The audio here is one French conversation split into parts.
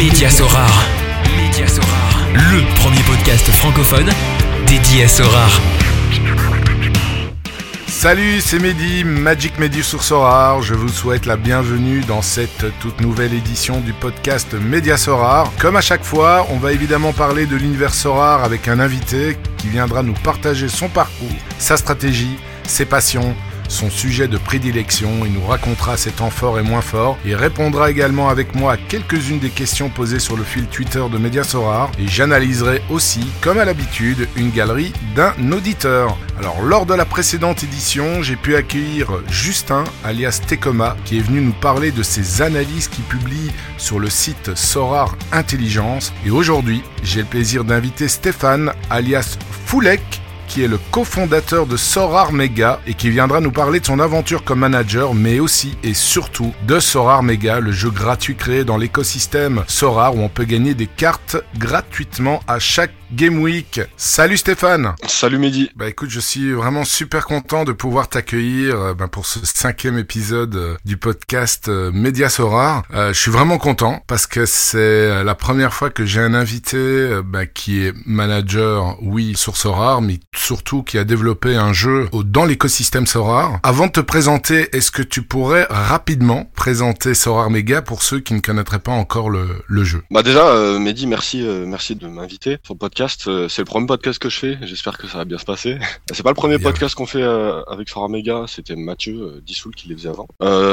Média Sorare. Le premier podcast francophone dédié à Sorare. Salut, c'est Mehdi, Magic Mehdi sur Sorar. Je vous souhaite la bienvenue dans cette toute nouvelle édition du podcast Média Sorar. Comme à chaque fois, on va évidemment parler de l'univers Sorar avec un invité qui viendra nous partager son parcours, sa stratégie, ses passions son sujet de prédilection, il nous racontera ses temps forts et moins forts, et répondra également avec moi à quelques-unes des questions posées sur le fil Twitter de Mediasorar, et j'analyserai aussi, comme à l'habitude, une galerie d'un auditeur. Alors lors de la précédente édition, j'ai pu accueillir Justin, alias Tekoma, qui est venu nous parler de ses analyses qu'il publie sur le site Sorar Intelligence, et aujourd'hui, j'ai le plaisir d'inviter Stéphane, alias Foulek, qui est le cofondateur de Sorar Mega et qui viendra nous parler de son aventure comme manager, mais aussi et surtout de Sorar Mega, le jeu gratuit créé dans l'écosystème Sorar où on peut gagner des cartes gratuitement à chaque Game Week. Salut Stéphane Salut Mehdi Bah écoute, je suis vraiment super content de pouvoir t'accueillir euh, bah, pour ce cinquième épisode euh, du podcast euh, Média Sorar. je suis vraiment content parce que c'est la première fois que j'ai un invité bah, qui est manager, oui, sur Sorar, mais surtout qui a développé un jeu dans l'écosystème Sorar. Avant de te présenter, est-ce que tu pourrais rapidement présenter Sorar Mega pour ceux qui ne connaîtraient pas encore le, le jeu? Bah déjà, Mehdi, merci, merci de m'inviter sur le podcast euh, c'est le premier podcast que je fais. J'espère que ça va bien se passer. C'est pas le premier podcast qu'on fait euh, avec Sora Mega. C'était Mathieu euh, Dissoul qui les faisait avant.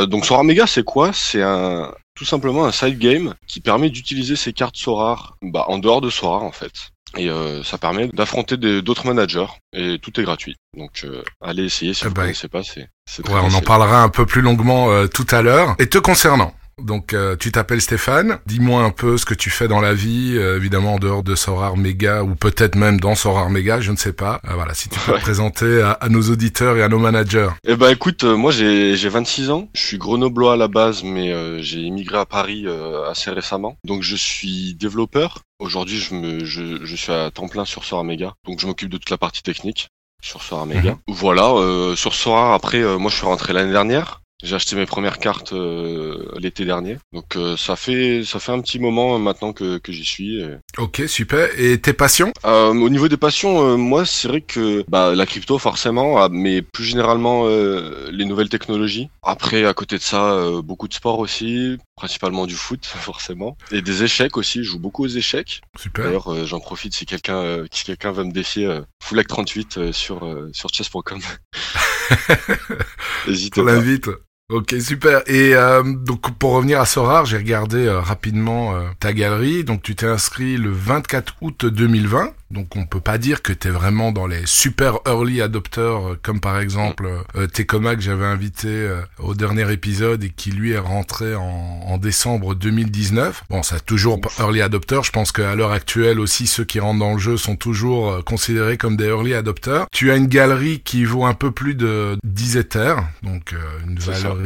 donc Sora Mega, c'est quoi? C'est un tout simplement un side game qui permet d'utiliser ces cartes Sora bah, en dehors de Sora en fait. Et ça permet d'affronter d'autres managers et tout est gratuit. Donc allez essayer si eh vous ne ben, connaissez pas. C'est ouais, on en parlera un peu plus longuement tout à l'heure. Et te concernant, donc euh, tu t'appelles Stéphane, dis-moi un peu ce que tu fais dans la vie, euh, évidemment en dehors de Sorar Mega ou peut-être même dans Sorar Mega, je ne sais pas. Euh, voilà, si tu peux te présenter à, nos auditeurs et à nos managers. Eh ben écoute, moi j'ai 26 ans, je suis grenoblois à la base mais j'ai immigré à Paris assez récemment. Donc je suis développeur. Aujourd'hui, je me je, je suis à temps plein sur Sorar Mega. Donc je m'occupe de toute la partie technique sur Sorar Mega. Mhm. Voilà, sur Sorar après moi je suis rentré l'année dernière. J'ai acheté mes premières cartes euh, l'été dernier, donc euh, ça fait ça fait un petit moment maintenant que, que j'y suis. Ok, super. Et tes passions? Euh, Au niveau des passions, moi c'est vrai que bah, la crypto forcément, ah, mais plus généralement les nouvelles technologies. Après, à côté de ça, beaucoup de sport aussi, principalement du foot forcément, et des échecs aussi. Je joue beaucoup aux échecs. Super. D'ailleurs, j'en profite si quelqu'un si quelqu'un veut me défier, euh, 38 sur sur chess.com. N'hésitez pas. l'invite. Ok, super. Et euh, donc pour revenir à Sorar, j'ai regardé euh, rapidement euh, ta galerie. Donc tu t'es inscrit le 24 août 2020. Donc on peut pas dire que tu es vraiment dans les super early adopters, comme par exemple Tekoma que j'avais invité au dernier épisode et qui lui est rentré en, en décembre 2019. Bon, c'est toujours early adopter. Je pense qu'à l'heure actuelle aussi, ceux qui rentrent dans le jeu sont toujours considérés comme des early adopters. Tu as une galerie qui vaut un peu plus de 10 Ethers, donc une valeur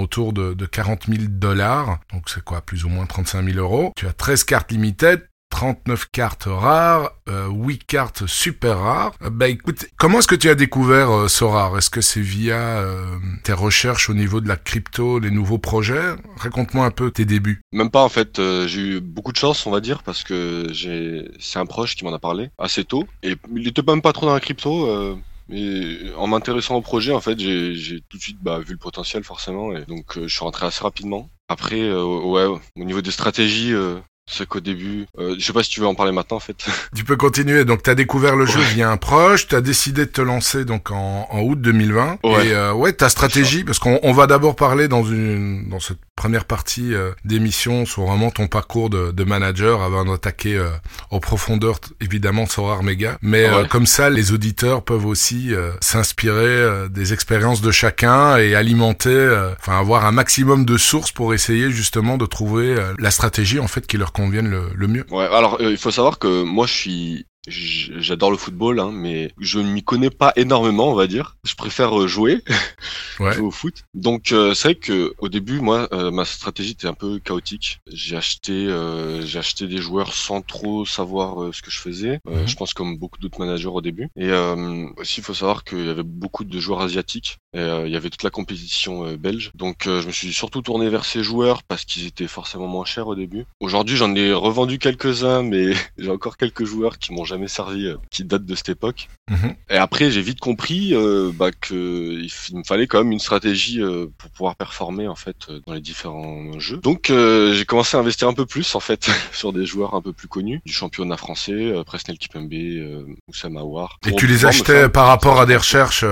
autour de, de 40 000 dollars. Donc c'est quoi, plus ou moins 35 000 euros. Tu as 13 cartes limited, 39 cartes rares, euh, 8 cartes super rares. Euh, bah écoute, comment est-ce que tu as découvert euh, rare Est-ce que c'est via euh, tes recherches au niveau de la crypto, les nouveaux projets? Raconte-moi un peu tes débuts. Même pas en fait, euh, j'ai eu beaucoup de chance on va dire parce que j'ai c'est un proche qui m'en a parlé assez tôt et il était même pas trop dans la crypto mais en m'intéressant au projet, en fait, j'ai tout de suite bah, vu le potentiel forcément, et donc euh, je suis rentré assez rapidement. Après, euh, au niveau des stratégies, euh, c'est qu'au début, euh, je sais pas si tu veux en parler maintenant en fait. Tu peux continuer. Donc tu as découvert le jeu via un proche, tu as décidé de te lancer donc en, en août 2020 ouais. et euh, ouais, ta stratégie parce qu'on va d'abord parler dans une dans cette première partie euh, d'émission sur vraiment ton parcours de, de manager avant d'attaquer euh, aux profondeurs évidemment sur Armega. Mais euh, comme ça les auditeurs peuvent aussi s'inspirer des expériences de chacun et alimenter enfin avoir un maximum de sources pour essayer justement de trouver la stratégie en fait qui leur conviennent le, le mieux. Ouais, alors euh, il faut savoir que moi je suis j'adore le football, hein, mais je ne m'y connais pas énormément, on va dire. Je préfère euh, jouer, jouer au foot. Donc euh, c'est vrai que au début, moi, euh, ma stratégie était un peu chaotique. J'ai acheté, j'ai acheté des joueurs sans trop savoir ce que je faisais. Mhm. Je pense comme beaucoup d'autres managers au début. Et aussi, il faut savoir qu'il y avait beaucoup de joueurs asiatiques. Et, il y avait toute la compétition belge. Donc je me suis surtout tourné vers ces joueurs parce qu'ils étaient forcément moins chers au début. Aujourd'hui, j'en ai revendu quelques-uns, mais j'ai encore quelques joueurs qui m'ont jamais servi, euh, qui datent de cette époque. Mhm. Et après, j'ai vite compris euh, bah, qu'il me fallait quand même une stratégie euh, pour pouvoir performer en fait dans les différents jeux. Donc, j'ai commencé à investir un peu plus en fait sur des joueurs un peu plus connus du championnat français, Presnel Kipembe, Moussa Mawar. Et tu les achetais par rapport à des recherches,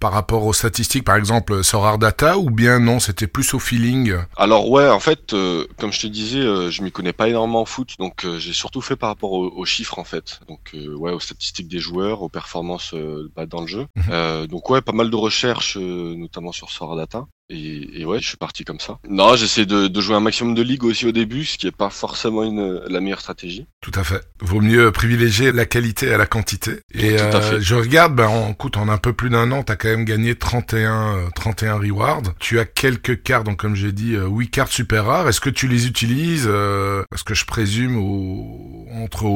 par rapport aux statistiques, par exemple Sorar Data, ou bien non, c'était plus au feeling? Alors ouais, en fait, comme je te disais, je m'y connais pas énormément en foot, donc j'ai surtout fait par rapport aux chiffres en fait. Donc euh, ouais, aux statistiques des joueurs, aux performances euh, bah, dans le jeu. Mhm. Euh, donc ouais, pas mal de recherches, notamment sur Sora Data. Et, et, ouais, je suis parti comme ça. Non, j'essaie de, de, jouer un maximum de ligues aussi au début, ce qui est pas forcément une, la meilleure stratégie. Tout à fait. Vaut mieux privilégier la qualité à la quantité. Et Tout à fait. je regarde, ben, en, écoute, en un peu plus d'un an, tu as quand même gagné 31, 31 rewards. Tu as quelques cartes, donc comme j'ai dit, 8 cartes super rares. Est-ce que tu les utilises Parce que je présume au, entre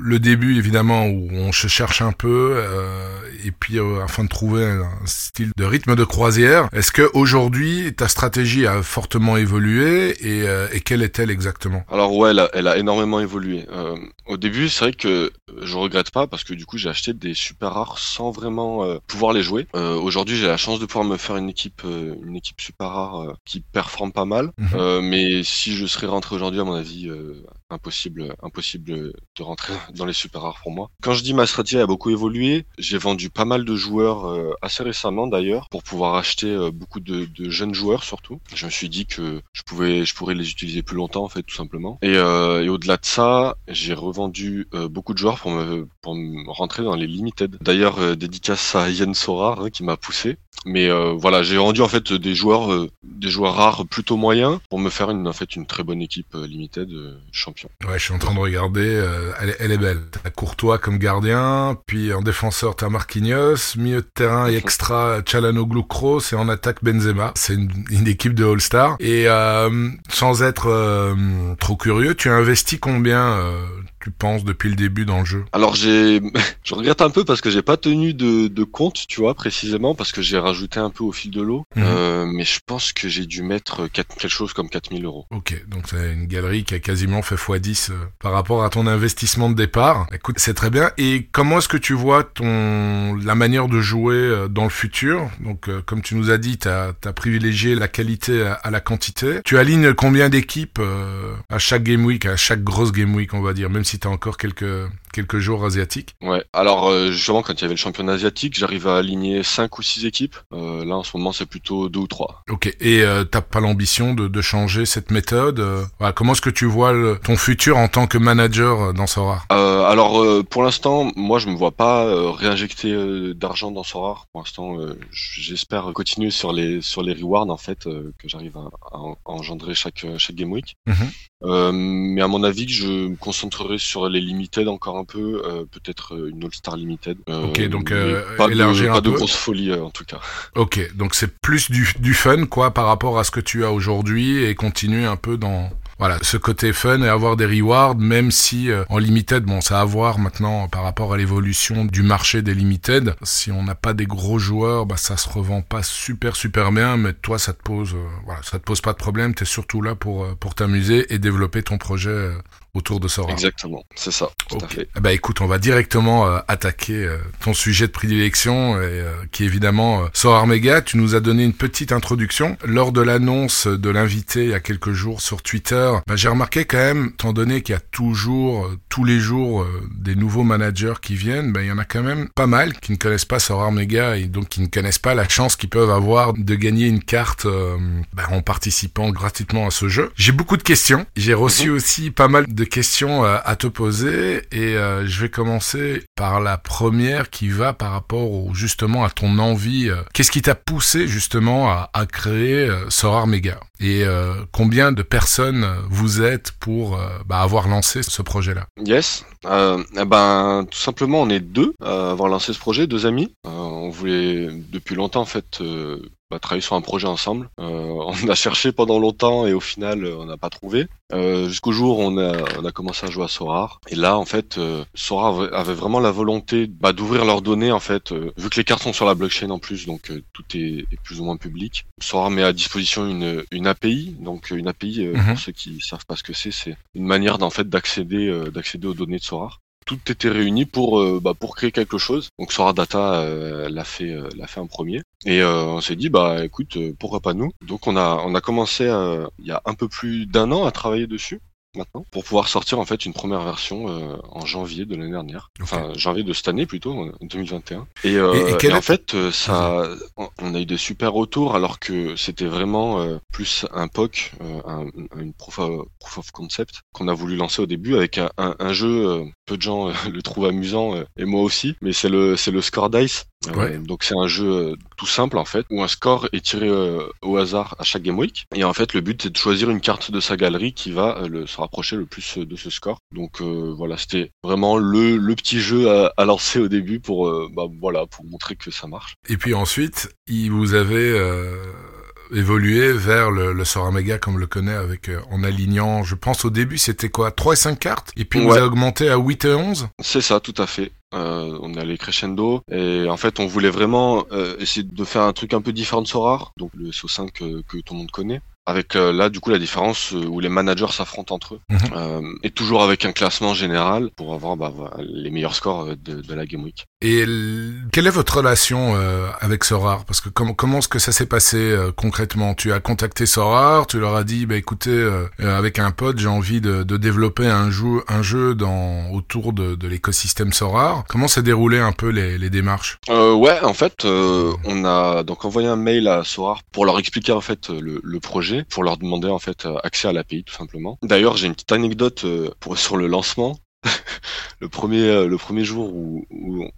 le début, évidemment, où on se cherche un peu, euh, et puis euh, afin de trouver un style de rythme de croisière, est-ce que aujourd'hui ta stratégie a fortement évolué et, euh, et quelle est-elle exactement? Alors ouais, elle a, elle a énormément évolué. Euh, au début, c'est vrai que je regrette pas parce que du coup j'ai acheté des super rares sans vraiment pouvoir les jouer. aujourd'hui, j'ai la chance de pouvoir me faire une équipe, une équipe super rare qui performe pas mal. Mhm. mais si je serais rentré aujourd'hui, à mon avis, impossible, impossible de rentrer dans les super rares pour moi. Quand je dis ma stratégie a beaucoup évolué, j'ai vendu pas mal de joueurs euh, assez récemment d'ailleurs pour pouvoir acheter euh, beaucoup de, jeunes joueurs surtout. Je me suis dit que je pouvais, je pourrais les utiliser plus longtemps en fait tout simplement. Et, euh, au-delà de ça, j'ai revendu beaucoup de joueurs pour me pour me rentrer dans les limited. D'ailleurs, dédicace à Yann Sora hein, qui m'a poussé. Mais voilà, j'ai vendu en fait des joueurs, des joueurs rares plutôt moyens pour me faire une en fait une très bonne équipe limited champion. Ouais, je suis en train de regarder. elle, elle, est belle. T'as Courtois comme gardien, puis en défenseur t'as Marquinhos milieu de terrain et extra Chalanoglu Kroos et en attaque Benzema. C'est une, équipe de All-Star. Et euh, sans être euh, trop curieux, tu as investi combien euh, tu penses depuis le début dans le jeu Alors j'ai, je regrette un peu parce que j'ai pas tenu de, de, compte, tu vois, précisément parce que j'ai rajouté un peu au fil de l'eau. Mhm. Euh, mais je pense que j'ai dû mettre quelque chose comme 4000 euros. Ok, donc c'est une galerie qui a quasiment fait x10 euh, par rapport à ton investissement de départ. Écoute, c'est très bien. Et comment est-ce que tu vois ton la manière de jouer euh, dans le futur? Donc, euh, comme tu nous as dit, tu as, privilégié la qualité à, à, la quantité. Tu alignes combien d'équipes à chaque game week, à chaque grosse game week, on va dire, même si as encore quelques, quelques jours asiatiques. Ouais, alors euh, justement, quand il y avait le championnat asiatique, j'arrive à aligner 5 ou 6 équipes. Euh, là, en ce moment, c'est plutôt 2 ou 3. Ok, et euh, t'as pas l'ambition de, de, changer cette méthode euh, voilà, Comment est-ce que tu vois le, ton futur en tant que manager dans Sora? Alors, pour l'instant, moi, je me vois pas réinjecter d'argent dans Sora. Pour l'instant, j'espère continuer sur les, sur les rewards, en fait, que j'arrive à, à, engendrer chaque, chaque game week. Mhm. mais à mon avis, je me concentrerai sur les limited encore un peu, euh, peut-être euh, une All-Star Limited. Euh, ok, donc pas de, pas de grosse folie en tout cas. Ok, donc c'est plus du, du fun quoi par rapport à ce que tu as aujourd'hui et continuer un peu dans voilà, ce côté fun et avoir des rewards, même si en limited, bon, ça a à voir maintenant par rapport à l'évolution du marché des limited. Si on n'a pas des gros joueurs, bah ça se revend pas super super bien, mais toi ça te pose, voilà, ça te pose pas de problème. T'es surtout là pour pour t'amuser et développer ton projet autour de Sora. Exactement, c'est ça, tout à fait. Bah écoute, on va directement euh, attaquer euh, ton sujet de prédilection, euh, qui est évidemment Sora Mega. Tu nous as donné une petite introduction. Lors de l'annonce de l'invité il y a quelques jours sur Twitter, bah, j'ai remarqué quand même, étant donné qu'il y a toujours, tous les jours, des nouveaux managers qui viennent, bah, il y en a quand même pas mal qui ne connaissent pas Sora Mega et donc qui ne connaissent pas la chance qu'ils peuvent avoir de gagner une carte bah, en participant gratuitement à ce jeu. J'ai beaucoup de questions. J'ai reçu mhm. aussi pas mal de questions à te poser et je vais commencer par la première qui va par rapport justement à ton envie. Qu'est-ce qui t'a poussé justement à, créer Sorar Mega et combien de personnes vous êtes pour bah, avoir lancé ce projet-là? Yes, euh, eh ben, tout simplement, on est deux à avoir lancé ce projet, deux amis. Euh, on voulait depuis longtemps en fait euh, bah, travailler sur un projet ensemble. Euh, on a cherché pendant longtemps et au final, on n'a pas trouvé. Jusqu'au jour où on a, on a commencé à jouer à Sorar. Et là, en fait, Sorar avait vraiment la volonté bah, d'ouvrir leurs données en fait, vu que les cartes sont sur la blockchain en plus, donc tout est, est, plus ou moins public. Sorar met à disposition une, une API, donc une API pour mhm. ceux qui savent pas ce que c'est, c'est une manière d'en fait d'accéder d'accéder aux données de Sorar tout était réuni pour euh, bah, pour créer quelque chose. Donc Sora Data euh, l'a fait euh, l'a fait en premier et on s'est dit bah écoute pourquoi pas nous? Donc on a on a commencé il y a un peu plus d'un an à travailler dessus maintenant pour pouvoir sortir en fait une première version euh, en janvier de l'année dernière, enfin janvier de cette année plutôt, en 2021. Et, euh, en fait, euh, ça, on a eu des super retours alors que c'était vraiment plus un POC, un, une proof of, proof of concept qu'on a voulu lancer au début avec un, un, un jeu. peu de gens le trouvent amusant et moi aussi, mais c'est le c'est le score dice Ouais. donc c'est un jeu tout simple en fait où un score est tiré au hasard à chaque game week et en fait le but c'est de choisir une carte de sa galerie qui va le, se rapprocher le plus de ce score. Donc voilà c'était vraiment le, le petit jeu à, à lancer au début pour bah, voilà pour montrer que ça marche. Et puis ensuite il vous avez évolué vers le, le Sora Mega comme le connaît avec en alignant, je pense au début c'était quoi 3 et 5 cartes? Et puis on vous a augmenté à 8 et 11 C'est ça tout à fait. Euh, on est allé crescendo et en fait on voulait vraiment euh, essayer de faire un truc un peu différent de Sorar, donc le SO5 que, que tout le monde connaît avec euh, là du coup la différence euh, où les managers s'affrontent entre eux mhm. euh, et toujours avec un classement général pour avoir bah, les meilleurs scores de, de, la game week. Et quelle est votre relation avec Sorar Parce que comment comment est-ce que ça s'est passé concrètement? Tu as contacté Sorar, tu leur as dit bah écoutez avec un pote j'ai envie de, de, développer un jeu un jeu dans autour de, de l'écosystème Sorar. Comment s'est déroulé un peu les, les démarches? Ouais en fait on a donc envoyé un mail à Sorar pour leur expliquer en fait le, le projet pour leur demander en fait euh, accès à l'API tout simplement. D'ailleurs, j'ai une petite anecdote euh, pour, sur le lancement. le premier euh, le premier jour où,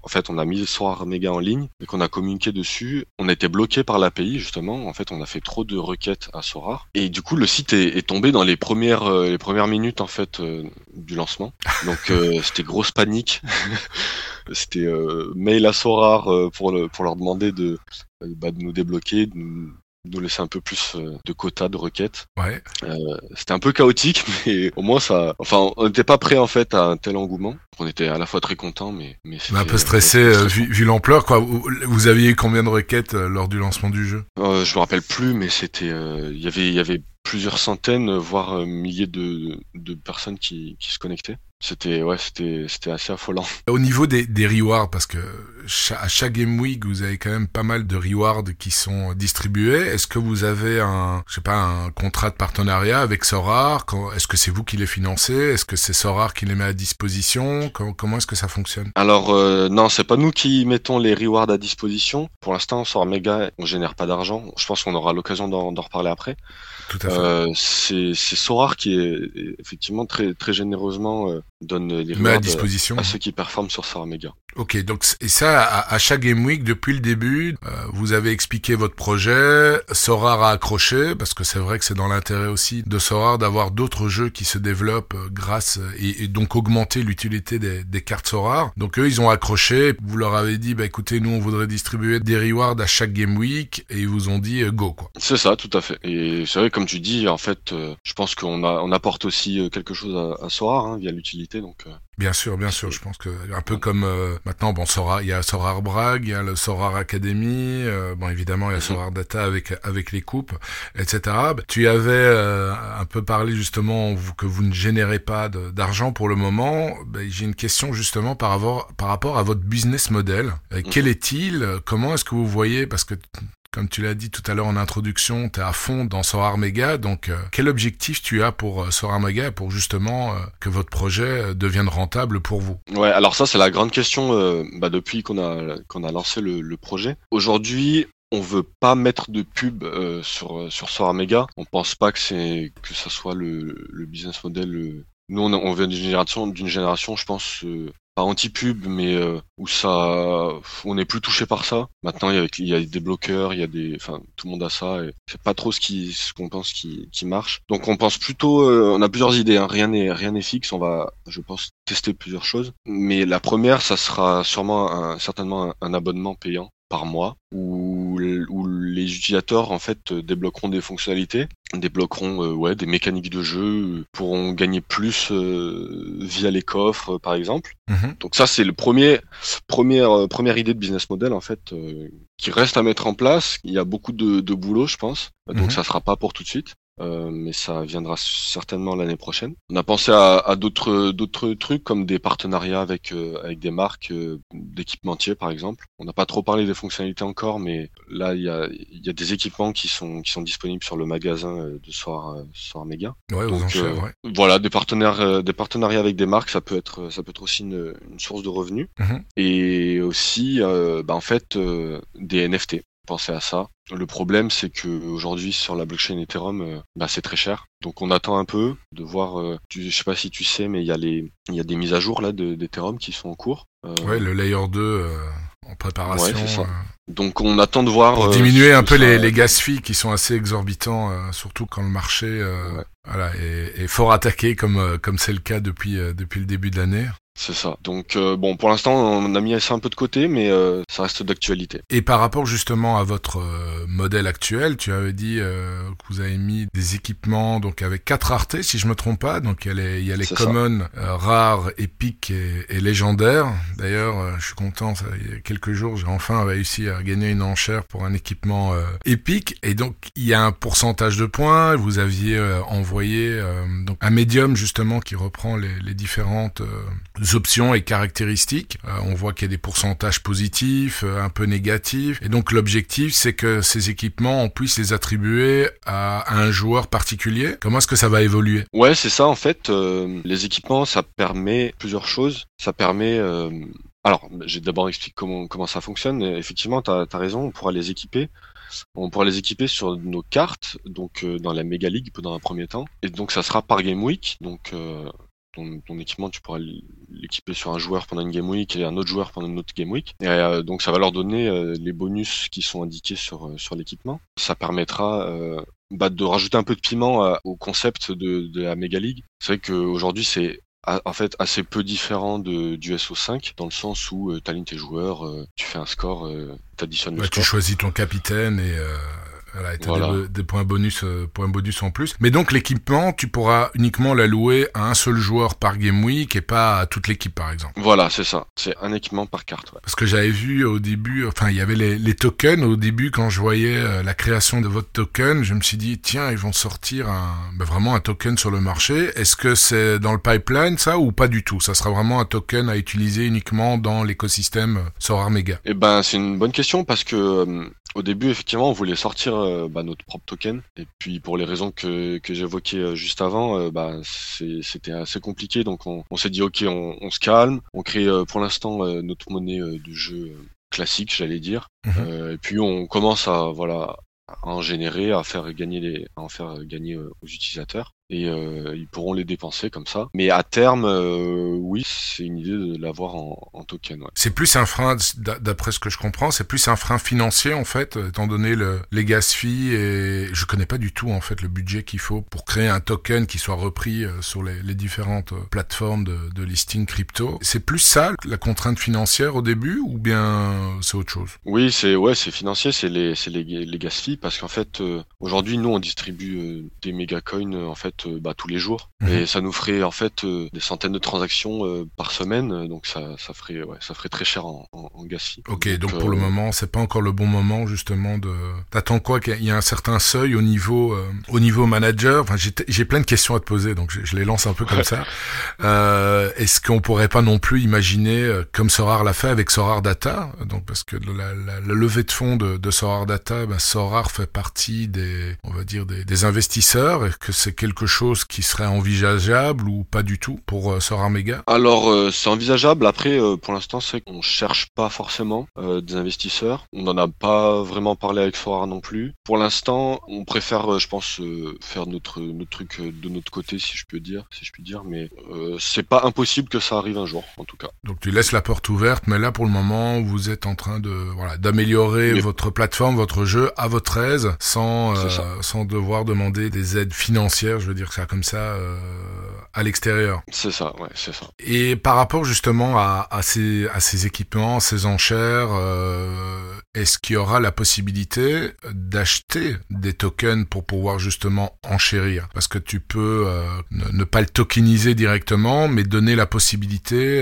en fait on a mis Soir Mega en ligne et qu'on a communiqué dessus, on a été bloqué par l'API justement. En fait, on a fait trop de requêtes à Sorar et du coup le site est, tombé dans les premières les premières minutes en fait du lancement. Donc c'était grosse panique. c'était mail à Sorar pour pour leur demander de bah, de nous débloquer, de nous, nous laisser un peu plus euh, de quotas de requêtes. Ouais. Euh, c'était un peu chaotique, mais au moins ça. Enfin, on n'était pas prêt en fait à un tel engouement. On était à la fois très content, mais mais un peu stressé euh, vu, vu l'ampleur. Quoi, vous, aviez eu combien de requêtes lors du lancement du jeu? Je me rappelle plus, mais c'était il y avait il y avait plusieurs centaines, voire milliers de, de personnes qui, qui se connectaient. C'était ouais, c'était c'était assez affolant. Au niveau des, des rewards, parce que à chaque game week, vous avez quand même pas mal de rewards qui sont distribués. Est-ce que vous avez un, je sais pas, un contrat de partenariat avec Sorar Est-ce que c'est vous qui les financez? Est-ce que c'est Sorar qui les met à disposition? Comment, est-ce que ça fonctionne? Alors euh, non, c'est pas nous qui mettons les rewards à disposition. Pour l'instant, Sorar Mega, on génère pas d'argent. Je pense qu'on aura l'occasion d'en reparler après. Tout à fait. Euh, c'est Sorar qui est effectivement très très généreusement euh, donne les rewards à disposition à ceux qui performent sur Sorar Mega. Ok, donc et ça à, chaque game week depuis le début, euh, vous avez expliqué votre projet, Sorar a accroché parce que c'est vrai que c'est dans l'intérêt aussi de Sorar d'avoir d'autres jeux qui se développent euh, grâce et, donc augmenter l'utilité des, cartes Sorar. Donc eux ils ont accroché, vous leur avez dit bah écoutez nous on voudrait distribuer des rewards à chaque game week et ils vous ont dit euh, go quoi. C'est ça, tout à fait. Et c'est vrai comme tu dis en fait, je pense qu'on apporte aussi quelque chose à, à Sorar hein, via l'utilité donc. Bien sûr, bien sûr. Je pense que un peu comme euh, maintenant, bon, Sora, il y a Sorar Brag, il y a le Sorar Academy, euh, bon, évidemment, il y a. Sorar Data avec avec les coupes, etc. Tu avais euh, un peu parlé justement que vous ne générez pas d'argent pour le moment. Ben, J'ai une question justement par rapport par rapport à votre business model. Quel mhm. est-il? Comment est-ce que vous voyez? Parce que comme tu l'as dit tout à l'heure en introduction, tu es à fond dans Sorar Mega. Donc, euh, quel objectif tu as pour euh, Mega pour justement euh, que votre projet devienne rentable pour vous? Ouais, alors ça, c'est la grande question bah, depuis qu'on a, lancé le, projet. Aujourd'hui, on veut pas mettre de pub sur sur Sorar Mega. On pense pas que c'est que ça soit le, business model nous on, vient d'une génération, d'une génération, je pense, euh, anti-pub, mais euh, où ça, on n'est plus touché par ça. Maintenant, il y, a, des bloqueurs, il y a des, enfin, tout le monde a ça, et c'est pas trop ce qu'on pense qui, marche. Donc, on pense plutôt, euh, on a plusieurs idées. Hein. Rien n'est, rien n'est fixe. On va, je pense, tester plusieurs choses. Mais la première, ça sera sûrement, un, certainement, un abonnement payant par mois où, où les utilisateurs en fait débloqueront des fonctionnalités, débloqueront euh, ouais des mécaniques de jeu, pourront gagner plus euh, via les coffres par exemple. Mhm. Donc ça c'est le premier première euh, première idée de business model en fait euh, qui reste à mettre en place. Il y a beaucoup de, de boulot je pense, donc Mhm. ça sera pas pour tout de suite. Euh, mais ça viendra certainement l'année prochaine. On a pensé à, à d'autres d'autres trucs comme des partenariats avec euh, avec des marques euh, d'équipementiers par exemple. On n'a pas trop parlé des fonctionnalités encore, mais là il y a il y a des équipements qui sont qui sont disponibles sur le magasin euh, de Soir euh, Soir Méga. Ouais, aux Donc, enchères, euh, ouais. Voilà, des partenaires, euh, des partenariats avec des marques, ça peut être, ça peut être aussi une, une source de revenus. Mhm. Et aussi, euh, bah, en fait, euh, des NFT. Pensez à ça. Le problème, c'est que aujourd'hui sur la blockchain Ethereum, euh, bah, c'est très cher. Donc on attend un peu de voir. Euh, tu, je sais pas si tu sais, mais il y a les, il y a des mises à jour là de- d'Ethereum qui sont en cours. Euh, Ouais, le layer 2 euh, en préparation. Ouais, c'est ça. Donc on attend de voir. pour diminuer un peu ça- les, les gas fees qui sont assez exorbitants, euh, surtout quand le marché euh, Ouais. voilà, est, est fort attaqué comme comme c'est le cas depuis depuis le début de l'année. C'est ça. Donc euh, bon, pour l'instant, on a mis ça un peu de côté, mais euh, ça reste d'actualité. Et par rapport justement à votre euh, modèle actuel, tu avais dit euh, que vous avez mis des équipements donc avec quatre raretés, si je me trompe pas. Donc il y a les, il y a les C'est ça. common, euh, rares, épiques et, et légendaires. D'ailleurs, euh, je suis content. Ça, il y a quelques jours, j'ai enfin réussi à gagner une enchère pour un équipement euh, épique. Et donc il y a un pourcentage de points. Vous aviez euh, envoyé euh, donc un médium justement qui reprend les, les différentes euh, options et caractéristiques. Euh, on voit qu'il y a des pourcentages positifs, euh, un peu négatifs. Et donc l'objectif, c'est que ces équipements, on puisse les attribuer à, un joueur particulier. Comment est-ce que ça va évoluer? Ouais, c'est ça en fait. euh, les équipements, ça permet plusieurs choses. Ça permet. alors, j'ai d'abord expliqué comment comment ça fonctionne. Effectivement, t'as as raison. On pourra les équiper. On pourra les équiper sur nos cartes, donc dans la Mega League dans un premier temps. Et donc ça sera par Game Week. Donc ton, ton équipement, tu pourras l'équiper sur un joueur pendant une Game Week et un autre joueur pendant une autre Game Week. Et euh, donc ça va leur donner euh, les bonus qui sont indiqués sur euh, sur l'équipement. Ça permettra bah, de rajouter un peu de piment au concept de, de la Mega League. C'est vrai qu'aujourd'hui, c'est en fait assez peu différent de, du SO5, dans le sens où tu alignes tes joueurs, tu fais un score, euh, t'additionnes le Ouais, Tu score. choisis ton capitaine et... Voilà, et t'as Voilà. des, points bonus, euh, points bonus en plus. Mais donc l'équipement, tu pourras uniquement l'allouer à un seul joueur par game week et pas à toute l'équipe, par exemple. Voilà, c'est ça. C'est un équipement par carte. Ouais. Parce que j'avais vu au début, enfin il y avait les, les tokens au début quand je voyais euh, la création de votre token, je me suis dit tiens ils vont sortir un, ben, vraiment un token sur le marché. Est-ce que c'est dans le pipeline ça ou pas du tout? Ça sera vraiment un token à utiliser uniquement dans l'écosystème euh, Sorar Mega. Et ben, c'est une bonne question parce que euh, au début, effectivement, on voulait sortir euh, bah, notre propre token. Et puis, pour les raisons que, que j'évoquais euh, juste avant, euh, bah, c'était assez compliqué. Donc, on, on s'est dit, OK, on, on se calme. On crée pour l'instant notre monnaie de jeu classique, j'allais dire. Mhm. Et puis, on commence à, voilà, à en générer, à faire gagner les, à en faire gagner aux utilisateurs. Et euh, ils pourront les dépenser comme ça. Mais à terme, euh, oui, c'est une idée de l'avoir en, en token. Ouais. C'est plus un frein, d'après ce que je comprends, c'est plus un frein financier en fait, étant donné le, les gas fees et je connais pas du tout en fait le budget qu'il faut pour créer un token qui soit repris euh, sur les, les différentes euh, plateformes de, de listing crypto. C'est plus ça la contrainte financière au début ou bien c'est autre chose? Oui, c'est ouais, c'est financier, c'est les c'est les, les gas fees parce qu'en fait euh, aujourd'hui nous on distribue euh, des méga coins euh, en fait euh, bah, tous les jours Mhm. et ça nous ferait en fait euh, des centaines de transactions euh, par semaine donc ça ça ferait ouais, ça ferait très cher en, en, en. Ok, donc, pour le moment, c'est pas encore le bon moment justement de. T'attends quoi qu'il y ait un certain seuil au niveau au niveau manager? Enfin, j'ai plein de questions à te poser, donc je, je les lance un peu comme Ouais. ça. Est-ce qu'on pourrait pas non plus imaginer, comme Sorar l'a fait avec Sorar Data, donc parce que la, la, la levée de fonds de, de Sorar Data, ben, Sorar fait partie des, on va dire des, des investisseurs, et que c'est quelque chose qui serait envisageable ou pas du tout pour euh, Sora Mega Alors euh, c'est envisageable. Après, euh, pour l'instant, c'est qu'on cherche pas forcément euh, des investisseurs. On n'en a pas vraiment parlé avec Sora non plus. Pour l'instant, on préfère, je pense, faire notre notre truc de notre côté, si je peux dire, si je puis dire. Mais c'est pas impossible que ça arrive un jour, en tout cas. Donc tu laisses la porte ouverte, mais là pour le moment vous êtes en train de voilà d'améliorer Mais- votre plateforme, votre jeu à votre aise, sans sans devoir demander des aides financières, je veux dire ça comme ça, euh, à l'extérieur. C'est ça, ouais, c'est ça. Et par rapport justement à, à ces à ces équipements, ces enchères, euh, est-ce qu'il y aura la possibilité d'acheter des tokens pour pouvoir justement enchérir? Parce que tu peux euh, ne, ne pas le tokeniser directement, mais donner la possibilité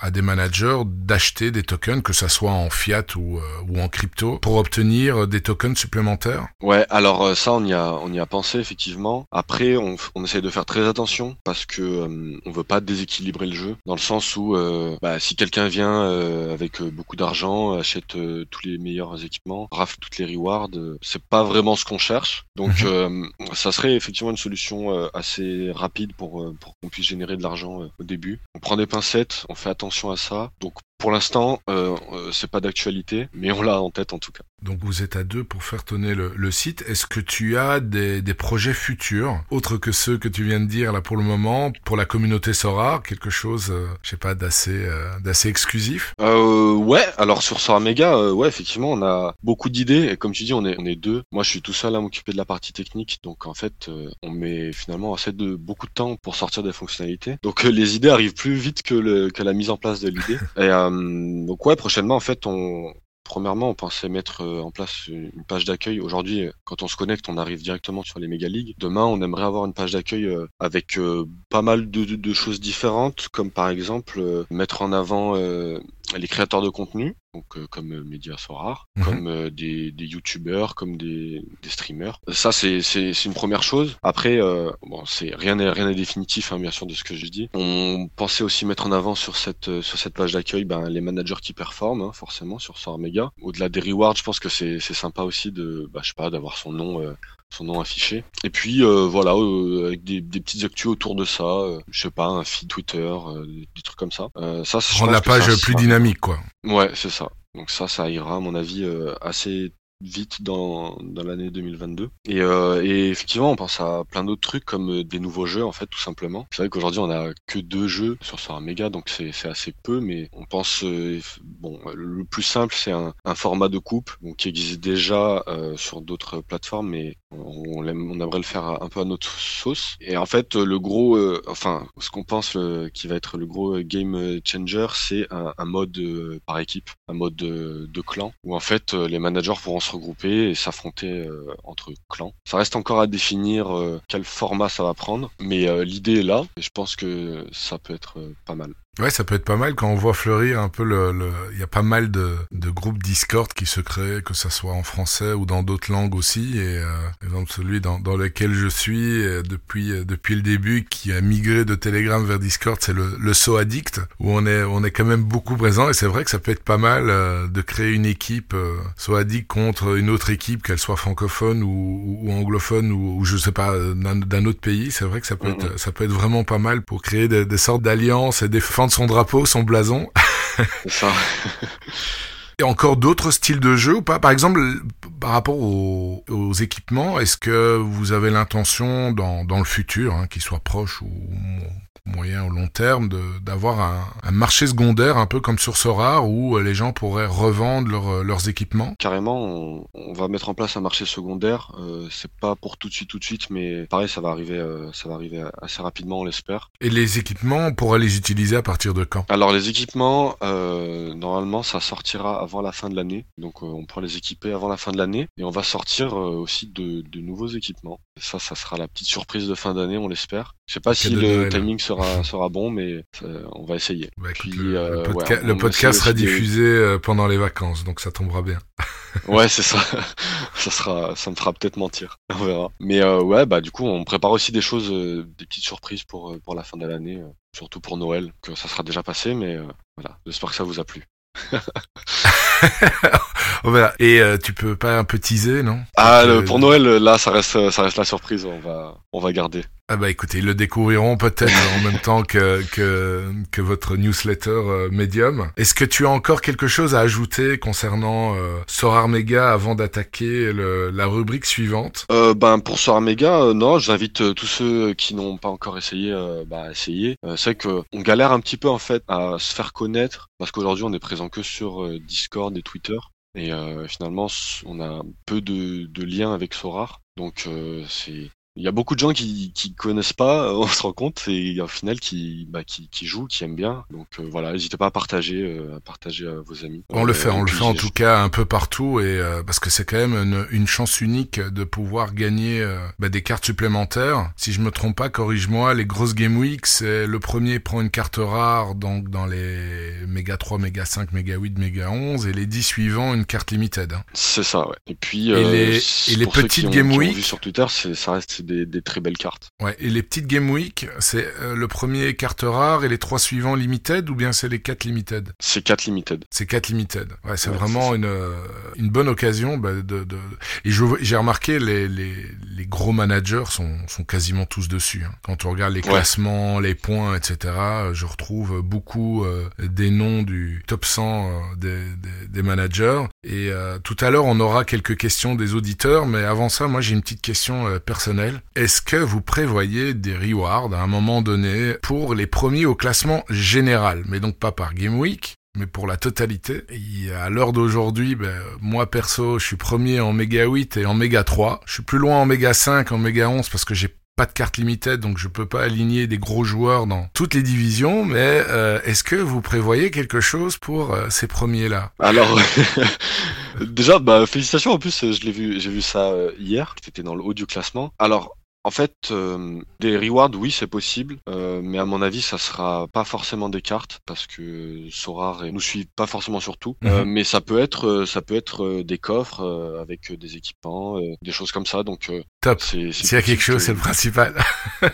à des managers d'acheter des tokens, que ça soit en fiat ou, euh, ou en crypto, pour obtenir des tokens supplémentaires? Ouais, alors euh, ça, on y a, on y a pensé effectivement. Après, on, essaye de faire très attention parce que euh, on veut pas déséquilibrer le jeu, dans le sens où, euh, bah, si quelqu'un vient euh, avec beaucoup d'argent, achète tous les meilleurs équipements, rafle toutes les rewards, c'est pas vraiment ce qu'on cherche. Donc, Mhm. ça serait effectivement une solution assez rapide pour pour qu'on puisse générer de l'argent au début. On prend des pincettes, on fait attention à ça. Donc pour l'instant, euh, euh, c'est pas d'actualité, mais on l'a en tête en tout cas. Donc vous êtes à deux pour faire tourner le, le site. Est-ce que tu as des, des projets futurs, autres que ceux que tu viens de dire là pour le moment, pour la communauté Sora, quelque chose, euh, je sais pas, d'assez euh, d'assez exclusif? Euh, ouais, alors sur Sora Mega, ouais, effectivement, on a beaucoup d'idées. Et comme tu dis, on est, on est deux. Moi, je suis tout seul à m'occuper de la partie technique. Donc, en fait, on met finalement assez de beaucoup de temps pour sortir des fonctionnalités. Donc, les idées arrivent plus vite que, le, que la mise en place de l'idée. et donc, ouais, prochainement, en fait, on, Premièrement, on pensait mettre euh, en place une page d'accueil. Aujourd'hui, euh, quand on se connecte, on arrive directement sur les méga ligues. Demain, on aimerait avoir une page d'accueil euh, avec euh, pas mal de, choses différentes, comme par exemple euh, mettre en avant euh, les créateurs de contenu, donc euh, comme euh, Media Sorar, Mhm. comme euh, des, des youtubeurs, comme des, des streamers. Ça, c'est c'est c'est une première chose. Après, euh, bon, c'est rien n'est rien n'est définitif, hein, bien sûr, de ce que je dis. On pensait aussi mettre en avant sur cette sur cette page d'accueil, ben, les managers qui performent, hein, forcément, sur Sorar Mega. Au-delà des rewards, je pense que c'est c'est sympa aussi de, bah, je sais pas, d'avoir son nom. Son nom affiché. Et puis euh, voilà, euh, avec des, des petites actus autour de ça, euh, je sais pas, un feed Twitter, des, trucs comme ça. Ça, je Rendre la que ça page plus dynamique, quoi. Ouais, c'est ça. Donc ça, ça ira à mon avis assez vite dans, dans l'année 2022. Et, euh, et effectivement, on pense à plein d'autres trucs comme des nouveaux jeux en fait, tout simplement. C'est vrai qu'aujourd'hui, on a que deux jeux sur Sora Mega, donc c'est assez peu, mais on pense euh, bon, le plus simple, c'est un, un format de coupe donc, qui existe déjà euh, sur d'autres plateformes, mais on, aimerait le faire un peu à notre sauce. Et en fait, le gros, euh, enfin, ce qu'on pense qui va être le gros euh, game changer, c'est un, mode euh, par équipe, un mode de, de clan, où en fait les managers pourront se regrouper et s'affronter entre clans. Ça reste encore à définir quel format ça va prendre, mais l'idée est là, et je pense que ça peut être pas mal. Ouais, ça peut être pas mal quand on voit fleurir un peu le. le- Il y a pas mal de, de groupes Discord qui se créent, que ça soit en français ou dans d'autres langues aussi. Et euh, exemple celui dans, dans lequel je suis euh, depuis euh, depuis le début, qui a migré de Telegram vers Discord, c'est le, le So Addict, où on est on est quand même beaucoup présent. Et c'est vrai que ça peut être pas mal euh, de créer une équipe euh, So Addict contre une autre équipe, qu'elle soit francophone ou, ou, anglophone ou, ou je sais pas euh, d'un autre pays. C'est vrai que ça peut Mhm. être ça peut être vraiment pas mal pour créer des, des sortes d'alliances et défendre son drapeau, son blason. C'est ça. Et encore d'autres styles de jeu ou pas? Par exemple, par rapport aux, aux équipements, est-ce que vous avez l'intention dans, dans le futur, hein, qu'il soit proche ou moyen ou long terme, d'avoir un, un marché secondaire un peu comme sur Sora où euh, les gens pourraient revendre leurs- leurs équipements Carrément, on, on va mettre en place un marché secondaire. Euh, c'est pas pour tout de suite, tout de suite, mais pareil, ça va arriver, euh, ça va arriver assez rapidement, on l'espère. Et les équipements, on pourrait les utiliser à partir de quand? Alors les équipements, euh, normalement, ça sortira avant la fin de l'année, donc euh, on pourra les équiper avant la fin de l'année, et on va sortir euh, aussi de, de nouveaux équipements. Ça, ça sera la petite surprise de fin d'année, on l'espère. Je sais pas si le Noël. timing sera sera bon, mais euh, on va essayer. Bah, Puis, le, le euh, podca- ouais, on le essaie podcast sera diffusé euh, pendant les vacances, donc ça tombera bien. Ouais, c'est ça. ça sera, ça me fera peut-être mentir. On verra. Mais euh, ouais, bah du coup, on prépare aussi des choses, des petites surprises pour pour la fin de l'année, surtout pour Noël, que ça sera déjà passé, mais voilà. J'espère que ça vous a plu. Verra. Et euh, tu peux pas un peu teaser, non? Ah, Euh, le- pour Noël, là, ça reste, ça reste la surprise. On va, on va garder. Ah bah écoutez, ils le découvriront peut-être en même temps que, que, que votre newsletter euh, Medium. Est-ce que tu as encore quelque chose à ajouter concernant euh, Sorar Mega avant d'attaquer la rubrique suivante? Euh, ben pour Sora Mega, euh, non, j'invite euh, tous ceux qui n'ont pas encore essayé, euh, bah, à essayer. C'est que on galère un petit peu en fait à se faire connaître parce qu'aujourd'hui on est présent que sur Discord et Twitter et finalement on a peu de, de liens avec Sorar. Donc euh, c'est il y a beaucoup de gens qui qui connaissent pas, on se rend compte, et au final qui bah, qui, qui jouent, qui aiment bien. Donc euh, voilà, n'hésitez pas à partager, euh, à partager à vos amis. On le Euh, fait, on le fait en tout cas un peu partout et euh, parce que c'est quand même une, une chance unique de pouvoir gagner euh, bah, des cartes supplémentaires. Si je me trompe pas, corrige-moi, les grosses Game Week, c'est le premier prend une carte rare donc dans les méga 3, méga 5, méga 8, méga 11 et les 10 suivants une carte limited. hein. C'est ça, ouais. Et puis, Et euh, les- et les petites ont- Game Week vu sur Twitter, ça reste des, des très belles cartes. Ouais, et les petites Game Week, c'est euh, le premier carte rare et les trois suivants limited ou bien c'est les quatre limited? C'est 4 limited. C'est quatre limited. Ouais, c'est Ouais, vraiment une, euh, une bonne occasion bah, de, de... Et j'ai remarqué les, les, les gros managers sont, sont quasiment tous dessus. hein. Quand on regarde les Ouais. classements, les points, etc., euh, je retrouve beaucoup euh, des noms du top 100 euh, des, des, des managers. Et euh, tout à l'heure, on aura quelques questions des auditeurs, mais avant ça, moi j'ai une petite question euh, Est-ce que vous prévoyez des rewards à un moment donné pour les premiers au classement général, mais donc pas par Game Week mais pour la totalité. Et à l'heure d'aujourd'hui, ben, moi perso, je suis premier en méga 8 et en méga 3. Je suis plus loin en méga 5, en méga 11 parce que j'ai pas de carte limited, donc je peux pas aligner des gros joueurs dans toutes les divisions. Mais euh, est-ce que vous prévoyez quelque chose pour euh, ces premiers-là? Alors, déjà, bah, félicitations. En plus, je l'ai vu, j'ai vu ça euh, hier. T'étais dans le haut du classement. Alors, en fait, euh, des rewards, oui, c'est possible, euh, mais à mon avis, ça sera pas forcément des cartes parce que Sorar nous suit pas forcément sur tout. Mhm. Euh, mais ça peut être, euh, ça peut être euh, des coffres euh, avec des équipements, euh, des choses comme ça. Donc, euh, Top. S'il y a quelque chose, que- c'est le principal.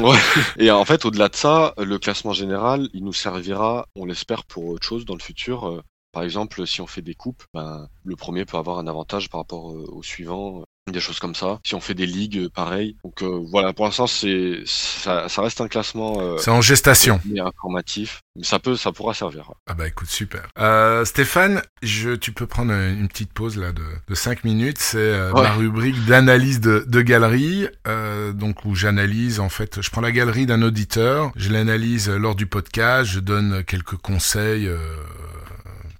Ouais. Et en fait, au-delà de ça, le classement général, il nous servira, on l'espère, pour autre chose dans le futur. Par exemple, si on fait des coupes, ben, le premier peut avoir un avantage par rapport au suivant, des choses comme ça. Si on fait des ligues, euh, pareil. Donc euh, voilà, pour l'instant, c'est ça, ça reste un classement euh, c'est en gestation. mais informatif, mais ça peut, ça pourra servir. Ah bah écoute, super. Euh, Stéphane, je, tu peux prendre une petite pause là de, de 5 minutes. C'est euh, Ouais. ma rubrique d'analyse de, de galerie, euh, donc où j'analyse en fait, je prends la galerie d'un auditeur, je l'analyse lors du podcast, je donne quelques conseils.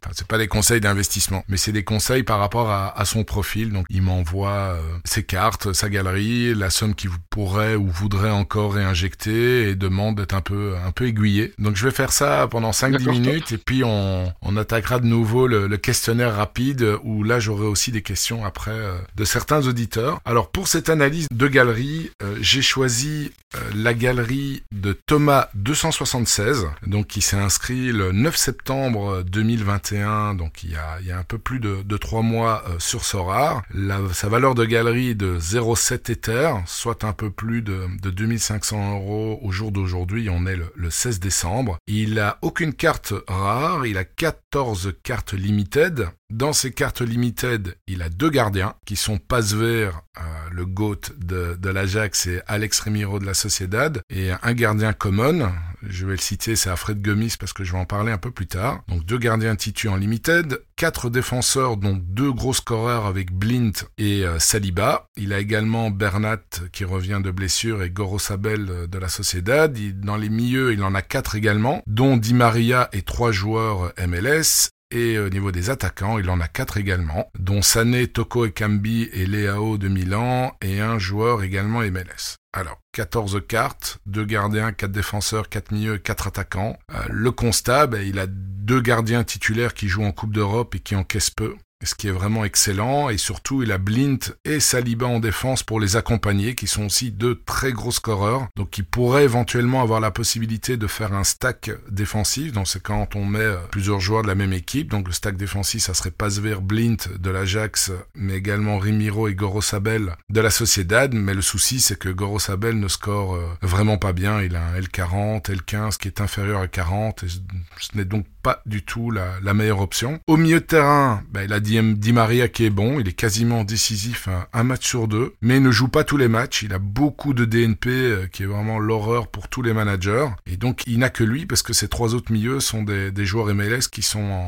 Enfin, c'est pas des conseils d'investissement, mais c'est des conseils par rapport à, à son profil. Donc, il m'envoie euh, ses cartes, sa galerie, la somme qu'il pourrait ou voudrait encore réinjecter et demande d'être un peu, un peu aiguillé. Donc, je vais faire ça pendant 5-10 D'accord, top. minutes et puis on, on attaquera de nouveau le, le questionnaire rapide où là, j'aurai aussi des questions après euh, de certains auditeurs. Alors, pour cette analyse de galerie, euh, j'ai choisi la galerie de Thomas 276, donc qui s'est inscrit le 9 septembre 2021, donc il y a, un peu plus de, de 3 mois euh, sur Sorar. La, sa valeur de galerie de 0,7 Ether, soit un peu plus de, de 2500 euros au jour d'aujourd'hui, on est le, le 16 décembre. Il a aucune carte rare, il a 14 cartes limited. Dans ces cartes limited, il a deux gardiens qui sont Passe Vert, euh, le GOAT de, de l'Ajax et Alex Remiro de la Sociedad, et un gardien common, je vais le citer, c'est Alfred Gomis parce que je vais en parler un peu plus tard. Donc deux gardiens titus en limited, quatre défenseurs dont deux gros scoreurs avec Blint et euh, Saliba. Il a également Bernat qui revient de blessure et Goro Sabel euh, de la Sociedad. Dans les milieux, il en a quatre également, dont Di Maria et trois joueurs euh, MLS. Et au niveau des attaquants, il en a quatre également, dont Sané, Toko Ekambi et Leao de Milan, et un joueur également MLS. Alors, 14 cartes, deux gardiens, quatre défenseurs, quatre milieux, quatre attaquants. Euh, le constat, ben, il a deux gardiens titulaires qui jouent en Coupe d'Europe et qui encaissent peu. Ce qui est vraiment excellent, et surtout il a Blint et Saliba en défense pour les accompagner, qui sont aussi deux très gros scoreurs, donc qui pourraient éventuellement avoir la possibilité de faire un stack défensif, donc c'est quand on met euh, plusieurs joueurs de la même équipe, donc le stack défensif ça serait Pasver, Blint de l'Ajax, mais également Rimiro et Goro Sabel de la Sociedad, mais le souci c'est que Goro Sabel ne score euh, vraiment pas bien, il a un L40, L15 qui est inférieur à 40, et ce n'est donc pas du tout la, meilleure option. Au milieu de terrain, ben, il a Di, Maria qui est bon, il est quasiment décisif un, match sur deux, mais ne joue pas tous les matchs, il a beaucoup de DNP euh, qui est vraiment l'horreur pour tous les managers, et donc il n'a que lui parce que ces trois autres milieux sont des, joueurs MLS qui sont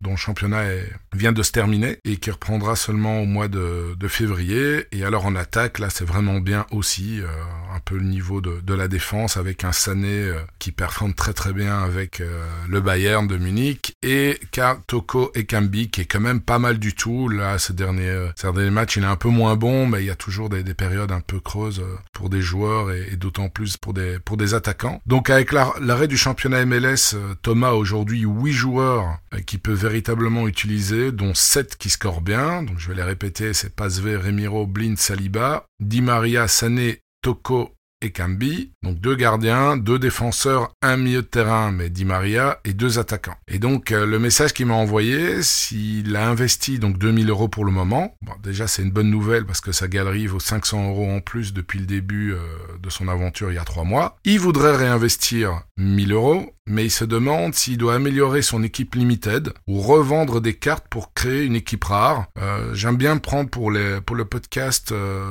dont le championnat vient de se terminer et qui reprendra seulement au mois de, février. Et alors en attaque, là c'est vraiment bien aussi, euh, un peu le niveau de, la défense avec un Sané euh, qui performe très très bien avec le Bayern de Munich et Toko et Kambi qui est quand même pas mal du tout. Là ces derniers, ces derniers matchs il est un peu moins bon mais il y a toujours des, des périodes un peu creuses pour des joueurs et, d'autant plus pour des, pour des attaquants. Donc avec l'arrêt du championnat MLS, Thomas aujourd'hui 8 joueurs qui peuvent véritablement utilisés, dont 7 qui scorent bien. Donc je vais les répéter, c'est Pasve, Remiro, Blind, Saliba, Di Maria, Sané, Toko et Cambi, donc deux gardiens, deux défenseurs, un milieu de terrain, mais Di Maria, et deux attaquants. Et donc euh, le message qu'il m'a envoyé, s'il a investi donc 2000 euros pour le moment, bon, déjà c'est une bonne nouvelle parce que sa galerie vaut 500 euros en plus depuis le début euh, de son aventure il y a trois mois. Il voudrait réinvestir 1000 euros, mais il se demande s'il doit améliorer son équipe limited ou revendre des cartes pour créer une équipe rare. Euh, J'aime bien prendre pour, le podcast euh,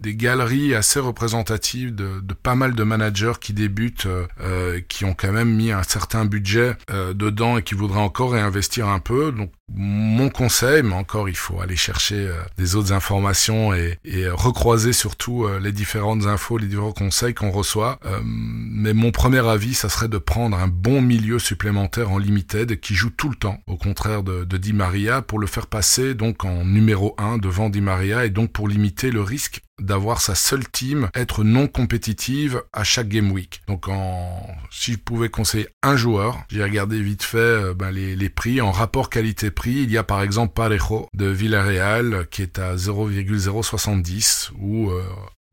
des galeries assez représentatives de, pas mal de managers qui débutent, euh, euh qui ont quand même mis un certain budget euh, dedans et qui voudraient encore réinvestir un peu. Mon conseil, mais encore il faut aller chercher euh, des autres informations et, et recroiser surtout les différentes infos, les différents conseils qu'on reçoit. mais mon premier avis, ça serait de prendre un bon milieu supplémentaire en limited qui joue tout le temps, au contraire de, de Di Maria, pour le faire passer donc en numéro 1 devant Di Maria et donc pour limiter le risque d'avoir sa seule team être non compétitive à chaque game week. Donc en, si je pouvais conseiller un joueur, j'ai regardé vite fait euh, ben, les, les, prix en rapport qualité-prix. Il y a par exemple Parejo de Villarreal qui est à 0,070 ou euh,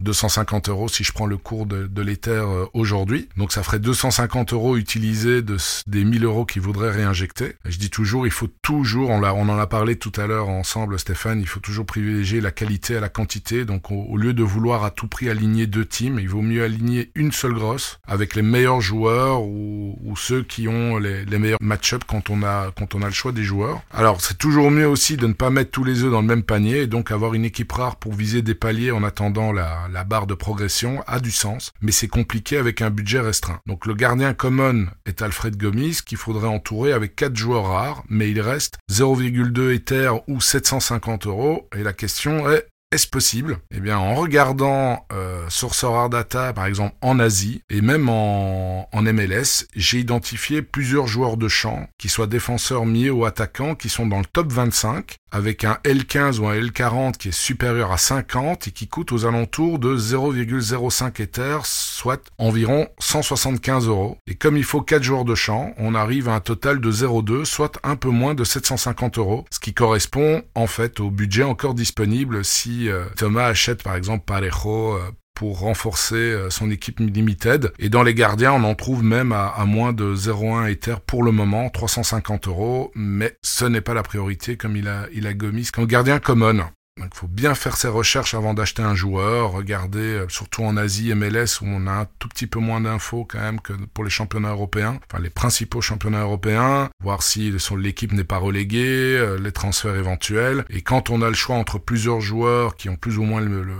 250 euros si je prends le cours de, de l'Ether euh, aujourd'hui. Donc ça ferait 250 euros utilisés de, des 1000 euros qu'ils voudraient réinjecter. je dis toujours, il faut toujours, on, on en a parlé tout à l'heure ensemble Stéphane, il faut toujours privilégier la qualité à la quantité. Donc au, lieu de vouloir à tout prix aligner deux teams, il vaut mieux aligner une seule grosse avec les meilleurs joueurs ou, ou ceux qui ont les, les meilleurs match-up quand on a quand on a le choix des joueurs. Alors c'est toujours mieux aussi de ne pas mettre tous les œufs dans le même panier et donc avoir une équipe rare pour viser des paliers en attendant la la, barre de progression a du sens, mais c'est compliqué avec un budget restreint. Donc le gardien common est Alfred Gomis, qu'il faudrait entourer avec 4 joueurs rares, mais il reste 0,2 Ether ou 750 euros, et la question est est-ce possible? Eh bien, en regardant euh, Sorcerer Data, par exemple, en Asie, et même en, en MLS, j'ai identifié plusieurs joueurs de champ, qui soient défenseurs, milieu ou attaquants, qui sont dans le top 25, avec un L15 ou un L40 qui est supérieur à 50 et qui coûte aux alentours de 0,05 Ether, soit environ 175 euros. Et comme il faut 4 joueurs de champ, on arrive à un total de 0,2, soit un peu moins de 750 euros, ce qui correspond en fait au budget encore disponible si euh, Thomas achète par exemple Parejo euh, pour renforcer euh, son équipe limited. Et dans les gardiens, on en trouve même à, moins de 0,1 Ether pour le moment, 350 euros, mais ce n'est pas la priorité comme il a, il a Gomis comme gardien common. Donc il faut bien faire ses recherches avant d'acheter un joueur, regarder euh, surtout en Asie, MLS où on a un tout petit peu moins d'infos quand même que pour les championnats européens, enfin les principaux championnats européens, voir si l'équipe n'est pas reléguée, euh, les transferts éventuels. Et quand on a le choix entre plusieurs joueurs qui ont plus ou moins le, le,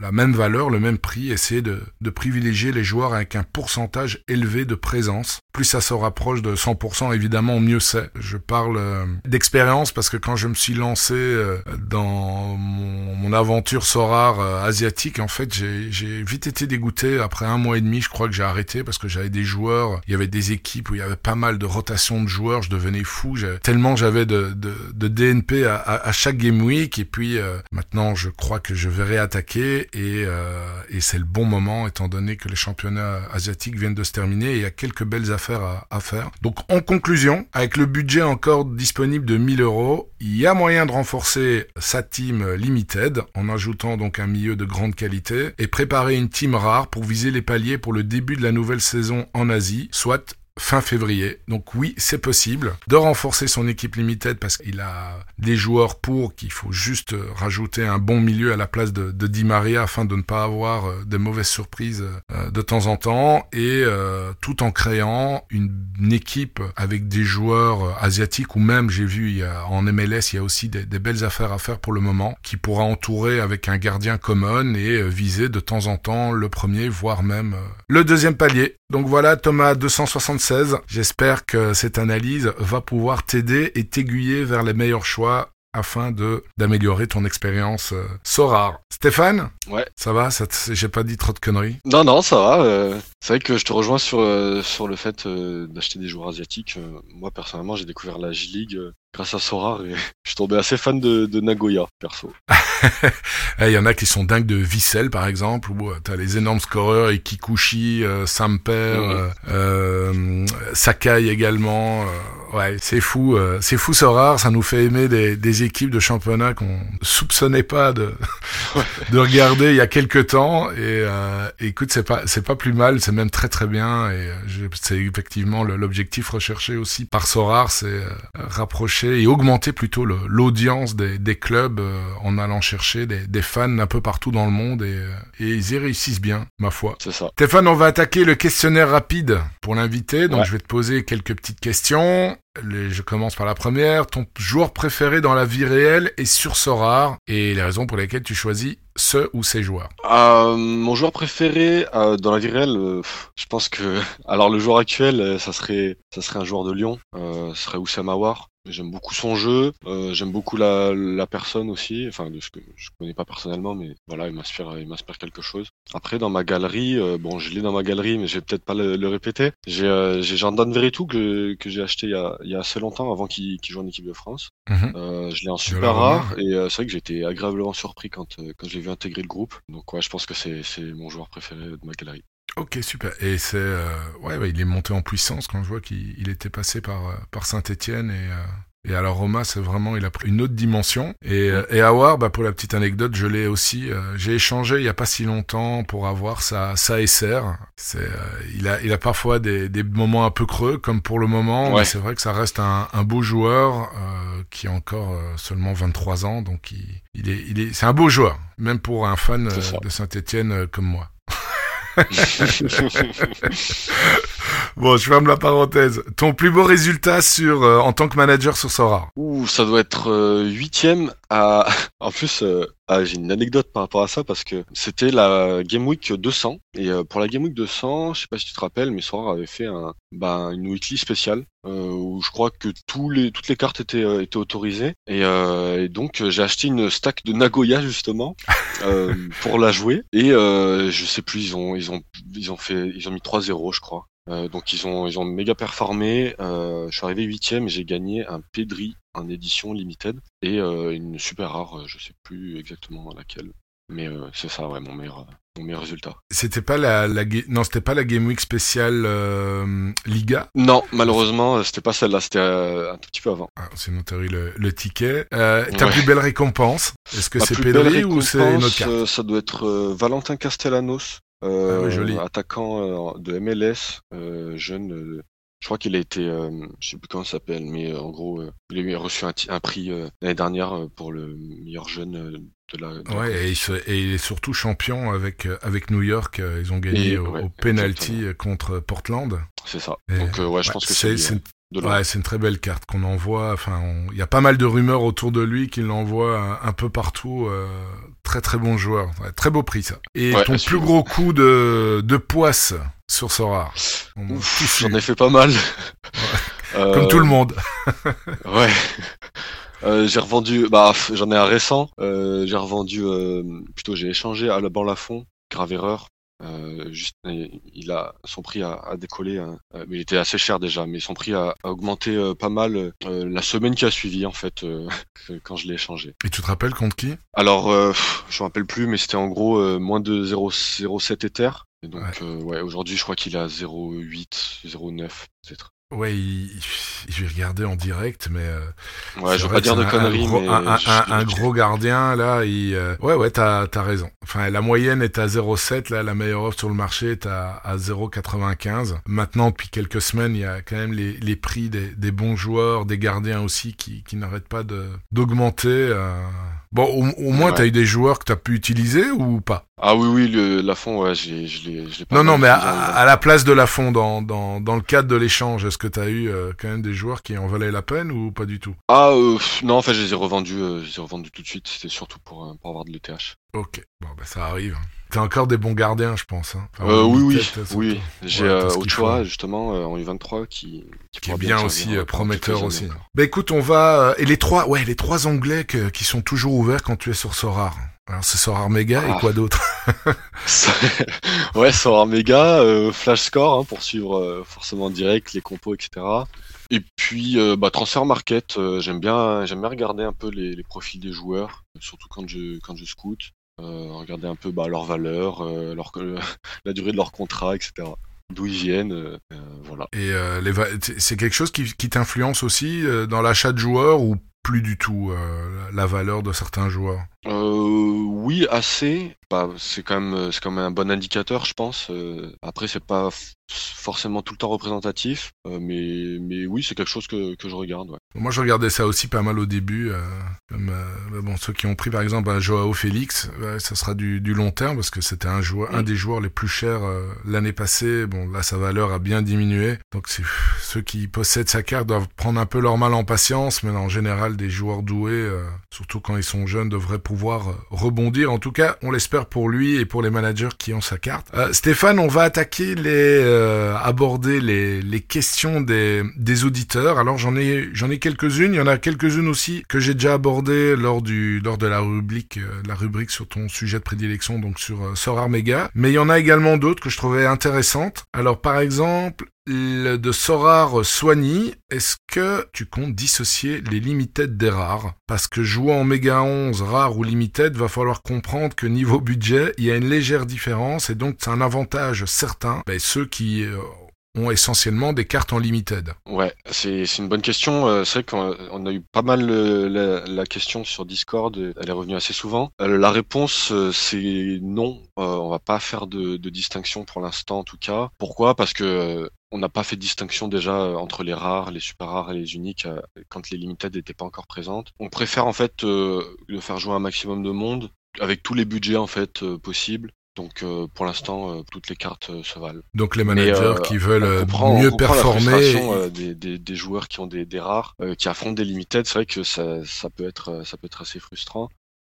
la même valeur, le même prix, essayer de, de, privilégier les joueurs avec un pourcentage élevé de présence. Plus ça se rapproche de 100%, évidemment, mieux c'est. Je parle euh, d'expérience parce que quand je me suis lancé euh, dans mon, aventure Sorar euh, asiatique, en fait, j'ai vite été dégoûté. Après un mois et demi, je crois que j'ai arrêté parce que j'avais des joueurs, il y avait des équipes où il y avait pas mal de rotation de joueurs, je devenais fou. Tellement j'avais de, de, de, DNP à, à, chaque game week et puis maintenant je crois que je vais réattaquer et, euh, et c'est le bon moment étant donné que les championnats asiatiques viennent de se terminer et il y a quelques belles affaires à, à faire. Donc en conclusion, avec le budget encore disponible de 1000 euros, il y a moyen de renforcer sa team limited en ajoutant donc un milieu de grande qualité et préparer une team rare pour viser les paliers pour le début de la nouvelle saison en Asie, soit fin février. Donc oui, c'est possible de renforcer son équipe limited parce qu'il a des joueurs pour qu'il faut juste rajouter un bon milieu à la place de, de Di Maria afin de ne pas avoir euh, de mauvaises surprises euh, de temps en temps et euh, tout en créant une, équipe avec des joueurs asiatiques ou même j'ai vu il y a, en MLS il y a aussi des, des, belles affaires à faire pour le moment qui pourra entourer avec un gardien common et viser de temps en temps le premier voire même le deuxième palier. Donc voilà Thomas 276. J'espère que cette analyse va pouvoir t'aider et t'aiguiller vers les meilleurs choix afin de d'améliorer ton expérience euh, Sorar. Stéphane? Ouais. Ça va? Ça J'ai pas dit trop de conneries Non, non, ça va. Euh, c'est vrai que je te rejoins sur, euh, sur le fait euh, d'acheter des joueurs asiatiques. Moi, personnellement, j'ai découvert la J-League grâce à Sorar et je suis tombé assez fan de, de Nagoya, perso. Eh, il y en a qui sont dingues de Vissel, par exemple, où t'as les énormes scoreurs, Ikikuchi, euh, Samper, mmh. Sakai également ouais, c'est fou, euh, c'est fou, rare. Ça nous fait aimer des, des équipes de championnat qu'on soupçonnait pas de de regarder il y a quelques temps. Et euh, écoute, c'est pas c'est pas plus mal, c'est même très très bien. Et euh, c'est effectivement l'objectif recherché aussi par Sorar, c'est euh, et augmenter plutôt l'audience des, des, clubs euh, en allant chercher des, des, fans un peu partout dans le monde et, et ils y réussissent bien, ma foi. C'est ça. Stéphane, on va attaquer le questionnaire rapide pour l'invité. Donc ouais. je vais te poser quelques petites questions. Les, je commence par la première. Ton joueur préféré dans la vie réelle est sur Sorar et les raisons pour lesquelles tu choisis ce ou ces joueurs euh, Mon joueur préféré euh, dans la vie réelle, euh, je pense que alors le joueur actuel, ça serait ça serait un joueur de Lyon, ce serait Oussam Aouar. J'aime beaucoup son jeu, euh, j'aime beaucoup la, la personne aussi, enfin de ce que je connais pas personnellement, mais voilà, il m'inspire, il m'inspire quelque chose. Après, dans ma galerie, euh, bon, je l'ai dans ma galerie, mais je vais peut-être pas le, le répéter. J'ai, euh, j'ai Veretout que que j'ai acheté il y a, il y a assez longtemps avant qu'il, qu'il joue en équipe de France. -hmm. euh, je l'ai en super rare et c'est vrai que j'ai été agréablement surpris quand quand j'ai vu intégrer le groupe. Donc ouais, je pense que c'est c'est mon joueur préféré de ma galerie. Ok, super. Et c'est euh, ouais, ouais, il est monté en puissance quand je vois qu'il était passé par par Saint-Étienne et euh, et alors Roma, c'est vraiment, il a pris une autre dimension. Et, mmh. et Awar, bah, pour la petite anecdote, je l'ai aussi. Euh, j'ai échangé il y a pas si longtemps pour avoir sa sa SR. C'est, euh, il a il a parfois des, des moments un peu creux, comme pour le moment. Ouais. Mais c'est vrai que ça reste un, un beau joueur qui a encore seulement 23 ans, donc il, il est il est c'est un beau joueur, même pour un fan de Saint-Étienne comme moi. bon, je ferme la parenthèse. Ton plus beau résultat sur euh, en tant que manager sur Sora? Ouh, ça doit être huitième euh, à. En plus, euh, ah, j'ai une anecdote par rapport à ça parce que c'était la Game Week 200 et euh, pour la Game Week 200, je sais pas si tu te rappelles, mais Sora avait fait un, bah, une weekly spéciale où je crois que tous les toutes les cartes étaient étaient autorisées. Et, et donc j'ai acheté une stack de Nagoya justement pour la jouer. Et je sais plus ils ont ils ont ils ont fait ils ont mis 3-0 je crois. Euh, donc ils ont ils ont méga performé. Euh, je suis arrivé huitième et j'ai gagné un Pedri en édition limited et euh, une super rare, je sais plus exactement laquelle, mais c'est ça ouais mon meilleur mon meilleur résultat. C'était pas la, la non c'était pas la Game Week spéciale Liga? Non malheureusement c'était pas celle-là c'était un tout petit peu avant. Ah, c'est noté le, le ticket. ta ouais. plus belle récompense Est-ce que c'est Pedri ou c'est carte? Ça doit être Valentin Castellanos. Euh, ah oui, attaquant euh, de MLS, euh, jeune. je crois qu'il a été, je sais plus comment ça s'appelle, mais en gros, il a reçu un, un prix l'année dernière pour le meilleur jeune de la. De ouais, la et, il se, et, il est surtout champion avec avec New York. Ils ont gagné Et, au, ouais, au penalty contre Portland. C'est ça. Et, Donc ouais, je pense que c'est Ouais, c'est une très belle carte qu'on envoie. Enfin, il y a pas mal de rumeurs autour de lui qu'il l'envoie un, peu partout. Euh, très très bon joueur, ouais, très beau prix ça. Et ouais, ton plus gros coup de de poisse sur Sora J'en ai fait pas mal. euh... Comme tout le monde. ouais. Euh, j'ai revendu, bah j'en ai un récent. Euh, j'ai revendu, euh, plutôt j'ai échangé à la Lafont, grave erreur. Euh, juste, il a son prix a, a décollé, hein. euh, mais il était assez cher déjà, mais son prix a, a augmenté euh, pas mal euh, la semaine qui a suivi en fait euh, quand je l'ai échangé. Et tu te rappelles contre qui? Alors, euh, je me rappelle plus, mais c'était en gros euh, moins de 0,07 Ether. Et donc, ouais, ouais aujourd'hui, je crois qu'il est à 0,8, 0,9 peut-être. Ouais, je vais regarder en direct, mais. Euh, ouais, je veux pas dire de conneries, un gros, mais. Un, gros gardien, là, il. Euh, ouais, ouais, t'as as raison. Enfin, la moyenne est à 0,7, là, la meilleure offre sur le marché est à, à 0,95. Maintenant, depuis quelques semaines, il y a quand même les, les prix des, des bons joueurs, des gardiens aussi, qui, qui n'arrêtent pas d'augmenter. Euh... Bon, au, moins, t'as eu des joueurs que t'as pu utiliser ou pas? Ah oui, oui, le, Lafond, ouais, je l'ai pas Non, non, mais à, la place de Lafond, dans, dans, dans le cadre de l'échange, est-ce que t'as eu euh, quand même des joueurs qui en valaient la peine ou pas du tout? Ah, euh, non, en fait, je les ai revendus, euh, je les ai revendus tout de suite, c'était surtout pour, pour avoir de l'ETH. Ok, bon, bah ça arrive. T'as encore des bons gardiens, je pense. Hein. oui, oui, oui. J'ai ouais, Ochoa, justement, en U23, qui, qui, est bien, aussi prometteur aussi. Bah écoute, on va... et les trois, ouais, les trois Anglais qui sont toujours ouverts quand tu es sur Sorar. Alors c'est Sorar Mega et ah. quoi d'autre? Ouais, Sorar Mega, euh, Flash Score hein, pour suivre euh, forcément direct les compos, etc. Et puis euh, bah, Transfer Market, j'aime bien, j'aime bien regarder un peu les, les, profils des joueurs, surtout quand je quand je scoute, regarder un peu bah, leur valeur, leur, la durée de leur contrat, etc d'où ils viennent, voilà. Et c'est quelque chose qui, qui t'influence aussi dans l'achat de joueurs ou plus du tout la valeur de certains joueurs? Euh, oui, assez. Bah, c'est quand même, c'est quand même un bon indicateur, je pense. Euh, après, c'est pas forcément tout le temps représentatif, euh, mais, mais oui, c'est quelque chose que, que je regarde. Ouais. Moi, je regardais ça aussi pas mal au début. Euh, comme, bon, ceux qui ont pris par exemple Joao Félix, ça sera du, du, long terme parce que c'était un joueur, un mm. des joueurs les plus chers l'année passée. Bon, là, sa valeur a bien diminué. Donc, ceux qui possèdent sa carte doivent prendre un peu leur mal en patience, mais en général, des joueurs doués, surtout quand ils sont jeunes, devraient pouvoir rebondir. En tout cas, on l'espère pour lui et pour les managers qui ont sa carte. Euh, Stéphane, on va attaquer les euh, aborder les, questions des, auditeurs. Alors j'en ai j'en ai quelques-unes. Il y en a quelques-unes aussi que j'ai déjà abordées lors du lors de la rubrique euh, la rubrique sur ton sujet de prédilection, donc sur euh, Mega. Mais il y en a également d'autres que je trouvais intéressantes. Alors par exemple, de Sorar Soigny, est-ce que tu comptes dissocier les limited des rares? Parce que jouant en méga 11, rare ou limited, va falloir comprendre que niveau budget, il y a une légère différence et donc c'est un avantage certain. Ben, ceux qui euh, ont essentiellement des cartes en limited Ouais, c'est une bonne question. Euh, c'est vrai qu'on a eu pas mal euh, la, question sur Discord, elle est revenue assez souvent. la réponse, c'est non. on va pas faire de, de distinction pour l'instant en tout cas. Pourquoi? Parce que on n'a pas fait de distinction déjà euh, entre les rares, les super rares et les uniques euh, quand les limited n'étaient pas encore présentes. On préfère en fait euh, le faire jouer un maximum de monde avec tous les budgets en fait possibles. Donc pour l'instant, toutes les cartes se valent. Donc les managers qui veulent mieux performer, la des, des, des, joueurs qui ont des, des rares, qui affrontent des limited, c'est vrai que ça, ça peut être ça peut être assez frustrant.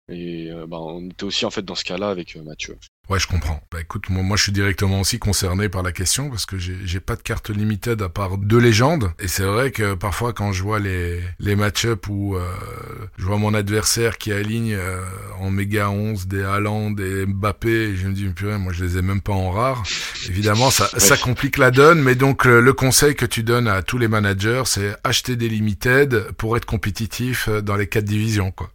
Et bah, on était aussi en fait dans ce cas-là avec Mathieu. Ouais, je comprends. Bah écoute, moi, moi je suis directement aussi concerné par la question parce que j'ai pas de carte limited à part deux légendes. Et c'est vrai que parfois quand je vois les, les match-up où euh, je vois mon adversaire qui aligne euh, en méga 11 des Haaland, des Mbappé, et je me dis, purée, moi je les ai même pas en rare. Évidemment, ça, ça complique la donne, mais donc le, conseil que tu donnes à tous les managers, c'est acheter des limited pour être compétitif euh, dans les quatre divisions, quoi.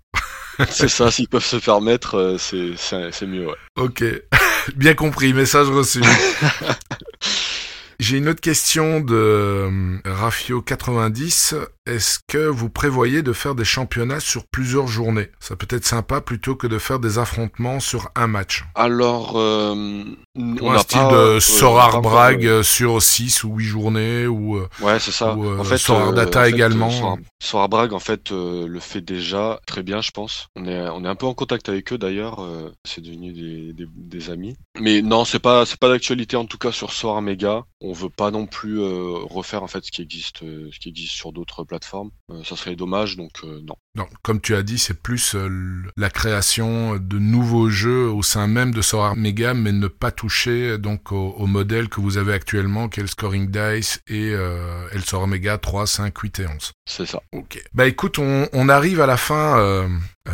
c'est ça, s'ils peuvent se permettre, euh, c'est mieux, ouais. Ok, bien compris, message reçu. J'ai une autre question de euh, Rafio90. Est-ce que vous prévoyez de faire des championnats sur plusieurs journées? Ça peut être sympa plutôt que de faire des affrontements sur un match. Alors, euh, on un style de euh, Sorar Bragg sur 6 ou 8 journées ou Ouais, c'est ça. en fait, Sorar Data également. Sorar, Bragg en fait le fait déjà très bien, je pense. On est on est un peu en contact avec eux d'ailleurs, c'est devenu des, des, des, amis. Mais non, c'est pas c'est pas d'actualité en tout cas sur Sorar Mega. On veut pas non plus refaire en fait ce qui existe ce qui existe sur d'autres plateforme. Euh, ça serait dommage, donc euh, non. Non, comme tu as dit, c'est plus euh, la création de nouveaux jeux au sein même de Sora Mega, mais ne pas toucher donc au, modèle que vous avez actuellement, qui est le Scoring Dice et, euh, le Sora Mega 3, 5, 8 et 11. C'est ça. Ok. Bah écoute, on, on arrive à la fin euh,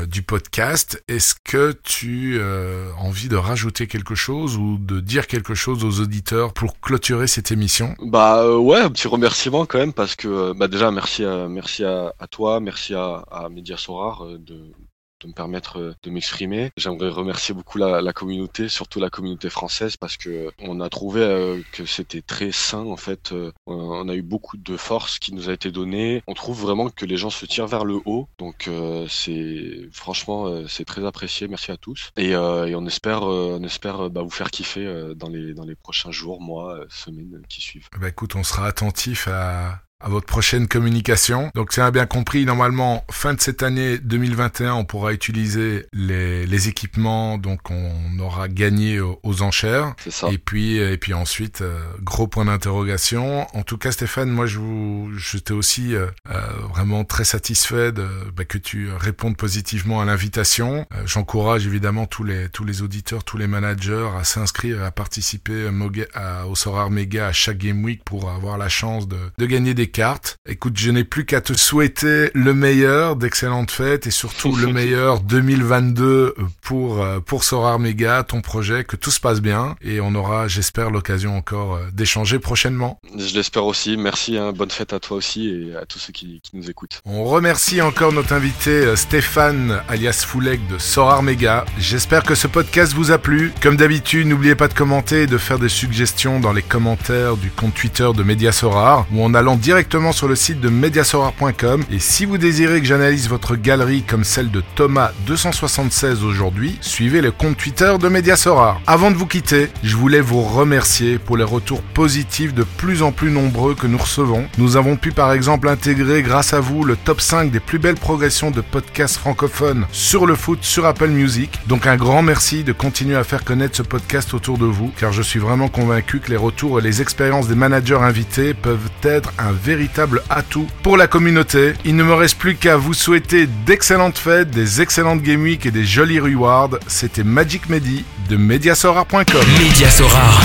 du podcast. Est-ce que tu as envie de rajouter quelque chose ou de dire quelque chose aux auditeurs pour clôturer cette émission? Bah ouais, un petit remerciement quand même, parce que bah déjà merci à, merci à, toi, merci à, à Média Sorar de de me permettre de m'exprimer. J'aimerais remercier beaucoup la, communauté, surtout la communauté française, parce que on a trouvé que c'était très sain en fait. on a eu beaucoup de force qui nous a été donnée. On trouve vraiment que les gens se tirent vers le haut, donc c'est franchement c'est très apprécié. Merci à tous et, et on espère on espère bah, vous faire kiffer dans les dans les prochains jours, mois, semaines qui suivent. Bah écoute, on sera attentif à à votre prochaine communication. Donc c'est bien compris, normalement, fin de cette année 2021, on pourra utiliser les, les équipements, donc on aura gagné aux, enchères. C'est ça. Et puis, et puis ensuite, euh, gros point d'interrogation. En tout cas, Stéphane, moi, je vous, j'étais aussi euh, euh, vraiment très satisfait de, bah, que tu répondes positivement à l'invitation. J'encourage évidemment tous les, tous les auditeurs, tous les managers à s'inscrire, à participer à, au Sorar Mega à chaque Game Week pour avoir la chance de, de gagner des cartes. Écoute, je n'ai plus qu'à te souhaiter le meilleur, d'excellentes fêtes et surtout le meilleur 2022 pour euh, pour Sorar Mega, ton projet, que tout se passe bien et on aura, j'espère, l'occasion encore euh, d'échanger prochainement. Je l'espère aussi. Merci, hein. bonne fête à toi aussi et à tous ceux qui, qui nous écoutent. On remercie encore notre invité euh, Stéphane alias Foulek de Sorar Mega. J'espère que ce podcast vous a plu. Comme d'habitude, n'oubliez pas de commenter et de faire des suggestions dans les commentaires du compte Twitter de Media Sorar ou en allant directement directement sur le site de mediasorar.com et si vous désirez que j'analyse votre galerie comme celle de Thomas 276 aujourd'hui, suivez le compte Twitter de Mediasorar. Avant de vous quitter, je voulais vous remercier pour les retours positifs de plus en plus nombreux que nous recevons. Nous avons pu par exemple intégrer grâce à vous le top 5 des plus belles progressions de podcasts francophones sur le foot sur Apple Music. Donc un grand merci de continuer à faire connaître ce podcast autour de vous car je suis vraiment convaincu que les retours et les expériences des managers invités peuvent être un véritable atout pour la communauté. Il ne me reste plus qu'à vous souhaiter d'excellentes fêtes, des excellentes Game Week et des jolis rewards. C'était Magic Medi de Mediasorar.com. Mediasorar,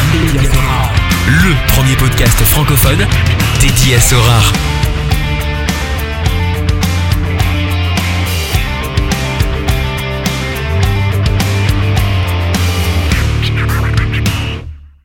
le premier podcast francophone dédié à Sorar.